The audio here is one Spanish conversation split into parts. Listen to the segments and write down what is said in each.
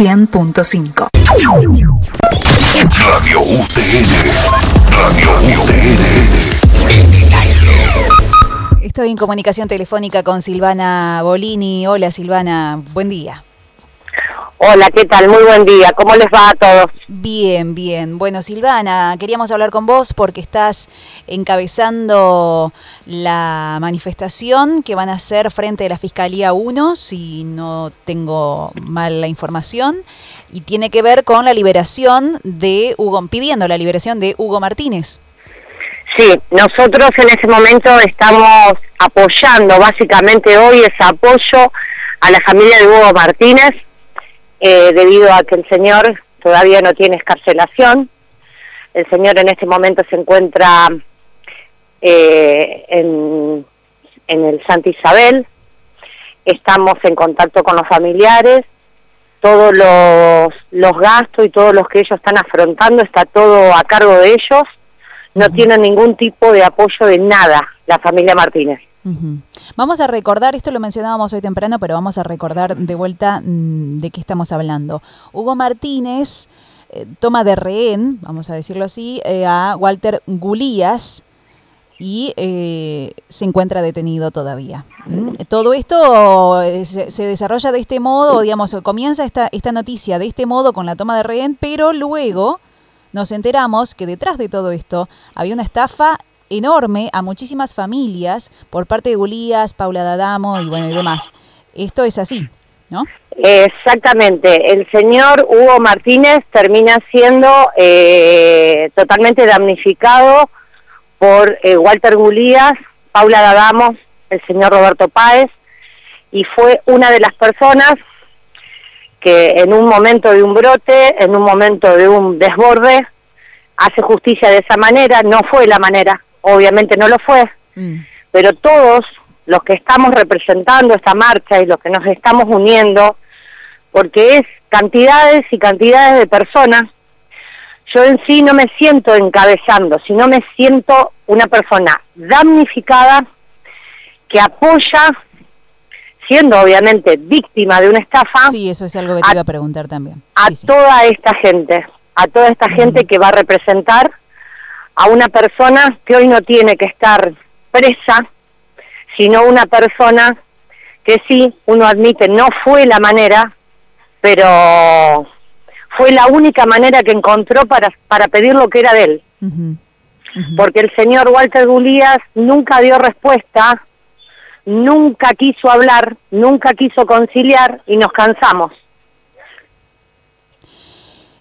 100.5. Radio UTN. Radio UTN. En el aire. Estoy en comunicación telefónica con Silvana Bolini. Hola Silvana, buen día. Hola, ¿qué tal? Muy buen día. ¿Cómo les va a todos? Bien, bien. Bueno, Silvana, queríamos hablar con vos porque estás encabezando la manifestación que van a hacer frente a la Fiscalía 1, si no tengo mal la información, y tiene que ver con la liberación de Hugo, pidiendo la liberación de Hugo Martínez. Sí, nosotros en ese momento estamos apoyando, básicamente hoy es apoyo a la familia de Hugo Martínez, eh, debido a que el señor todavía no tiene escarcelación. El señor en este momento se encuentra eh, en, en el Santa Isabel. Estamos en contacto con los familiares. Todos los, los gastos y todos los que ellos están afrontando está todo a cargo de ellos. No tienen ningún tipo de apoyo de nada la familia Martínez. Vamos a recordar, esto lo mencionábamos hoy temprano, pero vamos a recordar de vuelta mm, de qué estamos hablando. Hugo Martínez eh, toma de rehén, vamos a decirlo así, eh, a Walter Gulías y eh, se encuentra detenido todavía. Todo esto se, se, desarrolla de este modo, digamos, comienza esta, esta noticia de este modo con la toma de rehén, pero luego nos enteramos que detrás de todo esto había una estafa enorme a muchísimas familias por parte de Gulías, Paula Dadamo y bueno y demás. Esto es así, ¿no? Exactamente. El señor Hugo Martínez termina siendo eh, totalmente damnificado por eh, Walter Gulías, Paula Dadamo, el señor Roberto Páez, y fue una de las personas que en un momento de un brote, en un momento de un desborde, hace justicia de esa manera, no fue la manera, obviamente no lo fue, mm. pero todos los que estamos representando esta marcha y los que nos estamos uniendo, porque es cantidades y cantidades de personas, yo en sí no me siento encabezando, sino me siento una persona damnificada que apoya, siendo obviamente víctima de una estafa. Sí, eso es algo que te iba a preguntar también. A toda esta gente, a toda esta gente que va a representar a una persona que hoy no tiene que estar presa, sino una persona que sí, uno admite, no fue la manera, pero fue la única manera que encontró para, para pedir lo que era de él. Porque el señor Walter Gulías nunca dio respuesta, nunca quiso hablar, nunca quiso conciliar y nos cansamos.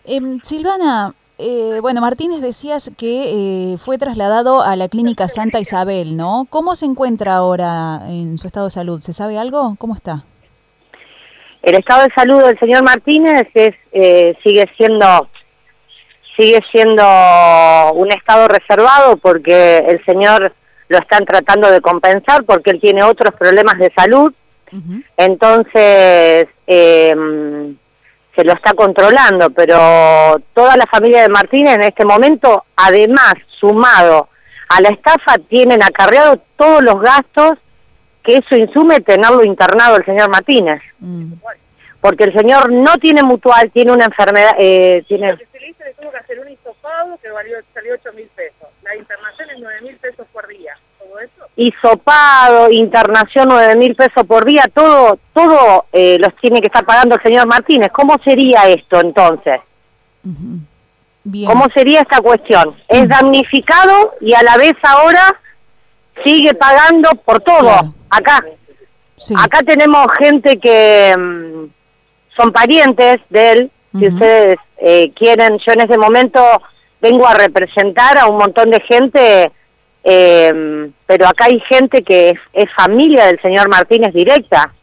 Em, Silvana, eh, bueno, Martínez decías que eh, fue trasladado a la clínica Santa Isabel, ¿no? ¿Cómo se encuentra ahora en su estado de salud? ¿Se sabe algo? ¿Cómo está? El estado de salud del señor Martínez es, eh, sigue siendo sigue siendo un estado reservado porque el señor lo están tratando de compensar porque él tiene otros problemas de salud. Entonces, eh, se lo está controlando, pero toda la familia de Martínez en este momento, además, sumado a la estafa, tienen acarreado todos los gastos que eso insume tenerlo internado el señor Martínez. Mm. Porque el señor no tiene mutual, tiene una enfermedad... Eh, tiene... le tuvo que hacer un hisopado que valió, salió 8 mil pesos. La internación es 9 mil pesos por día hisopado, internación, nueve mil pesos por día, todo, todo eh, los tiene que estar pagando el señor Martínez. ¿Cómo sería esto entonces? ¿Cómo sería esta cuestión? Es damnificado y a la vez ahora sigue pagando por todo. Acá. Acá tenemos gente que mm, son parientes de él. Si ustedes eh, quieren, yo en ese momento vengo a representar a un montón de gente eh, pero acá hay gente que es, familia del señor Martínez directa,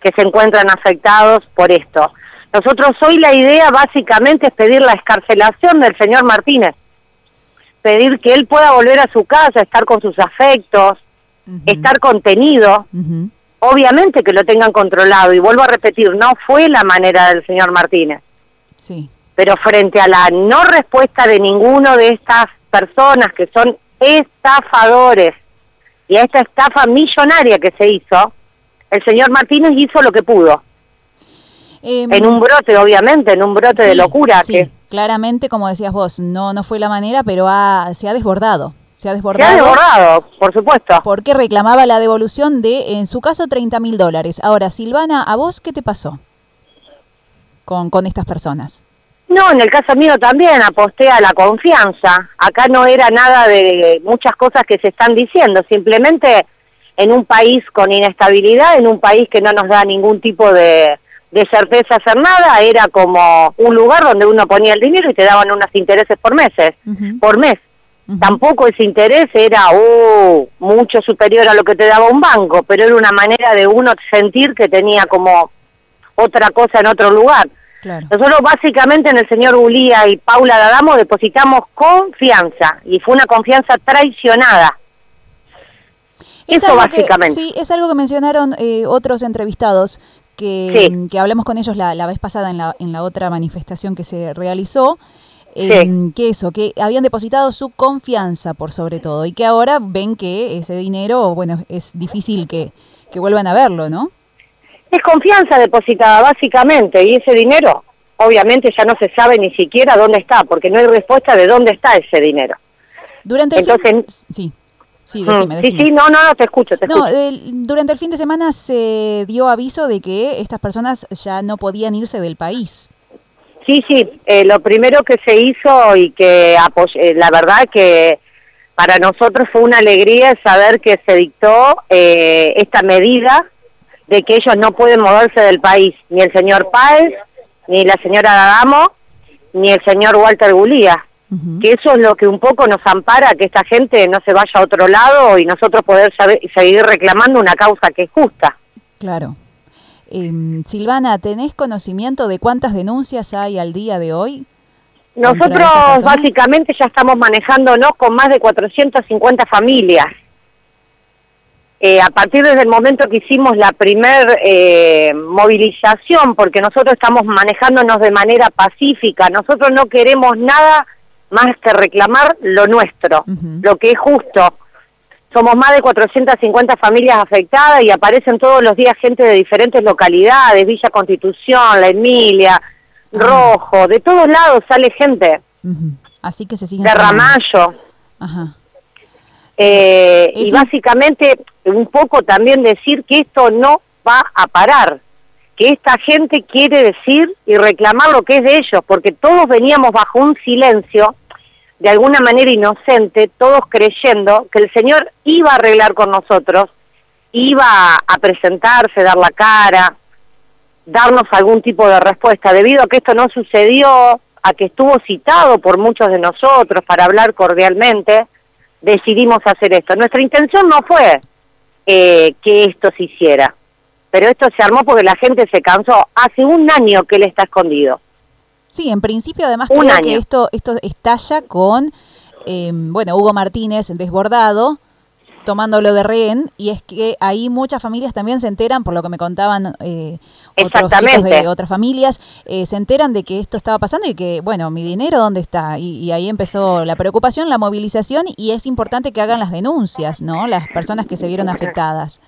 que se encuentran afectados por esto. Nosotros hoy la idea básicamente es pedir la escarcelación del señor Martínez, pedir que él pueda volver a su casa, estar con sus afectos, estar contenido, obviamente que lo tengan controlado, y vuelvo a repetir, no fue la manera del señor Martínez. Sí. Pero frente a la no respuesta de ninguno de estas personas que son estafadores y a esta estafa millonaria que se hizo, el señor Martínez hizo lo que pudo. Em, en un brote, obviamente, en un brote de locura. Sí, claramente, como decías vos, no, no fue la manera, pero se ha desbordado. Se ha desbordado. Se ha desbordado, por supuesto. Porque reclamaba la devolución de, en su caso, 30 mil dólares. Ahora, Silvana, ¿a vos qué te pasó con, con estas personas? No, en el caso mío también aposté a la confianza. Acá no era nada de muchas cosas que se están diciendo, simplemente en un país con inestabilidad, en un país que no nos da ningún tipo de, de certeza hacer nada, era como un lugar donde uno ponía el dinero y te daban unos intereses por meses, por mes. Tampoco ese interés era uh, mucho superior a lo que te daba un banco, pero era una manera de uno sentir que tenía como otra cosa en otro lugar. Nosotros básicamente en el señor Ulía y Paula Dadamo depositamos confianza y fue una confianza traicionada. Eso básicamente. sí, es algo que mencionaron eh, otros entrevistados que, que, hablamos con ellos la, la, vez pasada en la, en la otra manifestación que se realizó. Eh, que eso, que habían depositado su confianza por sobre todo y que ahora ven que ese dinero, bueno, es difícil que, que vuelvan a verlo, ¿no? Es confianza depositada básicamente y ese dinero obviamente ya no se sabe ni siquiera dónde está porque no hay respuesta de dónde está ese dinero. Durante el fin... sí. Sí, mm, decime, sí, sí, no, no, no, te escucho, te no, durante el fin de semana se dio aviso de que estas personas ya no podían irse del país. Sí, sí, eh, lo primero que se hizo y que eh, la verdad que para nosotros fue una alegría saber que se dictó eh, esta medida de que ellos no pueden moverse del país, ni el señor Páez, ni la señora Adamo, ni el señor Walter Gulía. Que eso es lo que un poco nos ampara que esta gente no se vaya a otro lado y nosotros poder seguir reclamando una causa que es justa. Claro. Em, Silvana, ¿tenés conocimiento de cuántas denuncias hay al día de hoy? Nosotros básicamente ya estamos manejándonos con más de 450 familias. Eh, a partir del momento que hicimos la primer eh, movilización, porque nosotros estamos manejándonos de manera pacífica, nosotros no queremos nada más que reclamar lo nuestro, lo que es justo. Somos más de 450 familias afectadas y aparecen todos los días gente de diferentes localidades, Villa Constitución, La Emilia, ah. Rojo, de todos lados sale gente. Así que se siguen... De Ramallo. Ajá. Eh, y básicamente un poco también decir que esto no va a parar, que esta gente quiere decir y reclamar lo que es de ellos, porque todos veníamos bajo un silencio, de alguna manera inocente, todos creyendo que el Señor iba a arreglar con nosotros, iba a presentarse, dar la cara, darnos algún tipo de respuesta, debido a que esto no sucedió, a que estuvo citado por muchos de nosotros para hablar cordialmente, decidimos hacer esto. Nuestra intención no fue eh, que esto se hiciera, pero esto se armó porque la gente se cansó. Hace un año que él está escondido. Sí, en principio además creo que esto, esto estalla con, eh, bueno, Hugo Martínez desbordado, tomándolo de rehén y es que ahí muchas familias también se enteran, por lo que me contaban eh, otros chicos de otras familias, eh, se enteran de que esto estaba pasando y que, bueno, mi dinero dónde está. Y, ahí empezó la preocupación, la movilización y es importante que hagan las denuncias, ¿no? Las personas que se vieron afectadas.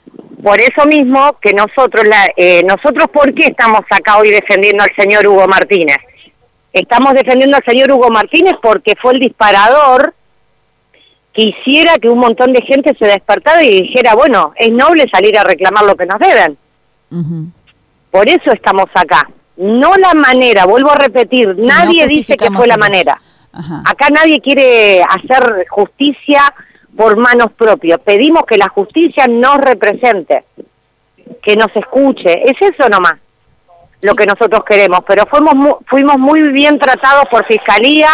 Por eso mismo que nosotros, la, eh, nosotros, ¿por qué estamos acá hoy defendiendo al señor Hugo Martínez? Estamos defendiendo al señor Hugo Martínez porque fue el disparador quisiera que un montón de gente se despertara y dijera, bueno, es noble salir a reclamar lo que nos deben. Por eso estamos acá. No la manera, vuelvo a repetir, nadie dice que fue la manera. Acá nadie quiere hacer justicia por manos propias. Pedimos que la justicia nos represente, que nos escuche. Es eso nomás lo que nosotros queremos. Pero fuimos, fuimos muy bien tratados por Fiscalía,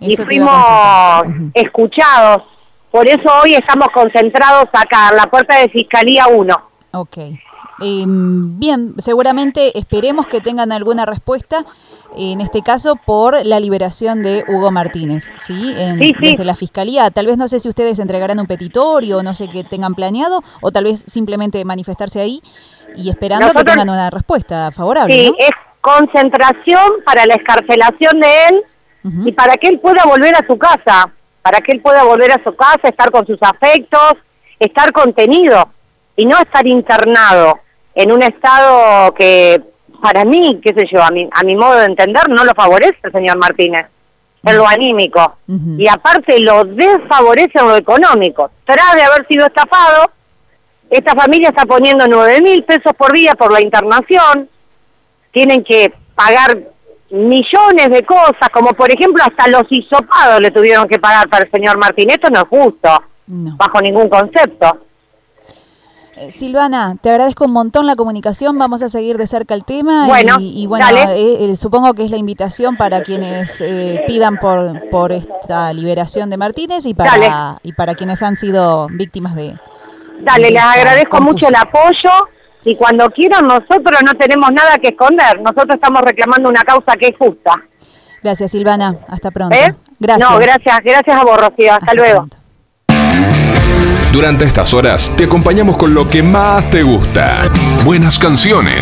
y fuimos escuchados. Por eso hoy estamos concentrados acá, en la puerta de Fiscalía 1. Ok. Em, bien, seguramente esperemos que tengan alguna respuesta, en este caso por la liberación de Hugo Martínez, ¿sí? En, Desde la Fiscalía. Tal vez no sé si ustedes entregarán un petitorio, no sé qué tengan planeado, o tal vez simplemente manifestarse ahí y esperando que tengan una respuesta favorable. Sí, es concentración para la escarcelación de él y para que él pueda volver a su casa, para que él pueda volver a su casa, estar con sus afectos, estar contenido y no estar internado en un estado que para mí, qué sé yo, a mi, a mi modo de entender, no lo favorece el señor Martínez en lo anímico. Y aparte lo desfavorece en lo económico. Tras de haber sido estafado, esta familia está poniendo nueve mil pesos por día por la internación, tienen que pagar millones de cosas, como por ejemplo hasta los hisopados le tuvieron que pagar para el señor Martínez, esto no es justo, bajo ningún concepto. Eh, Silvana, te agradezco un montón la comunicación, vamos a seguir de cerca el tema y, bueno, eh, eh, supongo que es la invitación para quienes pidan por, por esta liberación de Martínez y para, y para quienes han sido víctimas de... Dale, les agradezco mucho el apoyo y cuando quieran nosotros no tenemos nada que esconder, nosotros estamos reclamando una causa que es justa. Gracias Silvana, hasta pronto. Gracias. No, gracias, gracias a vos Rocío, hasta, luego. Durante estas horas te acompañamos con lo que más te gusta. Buenas canciones,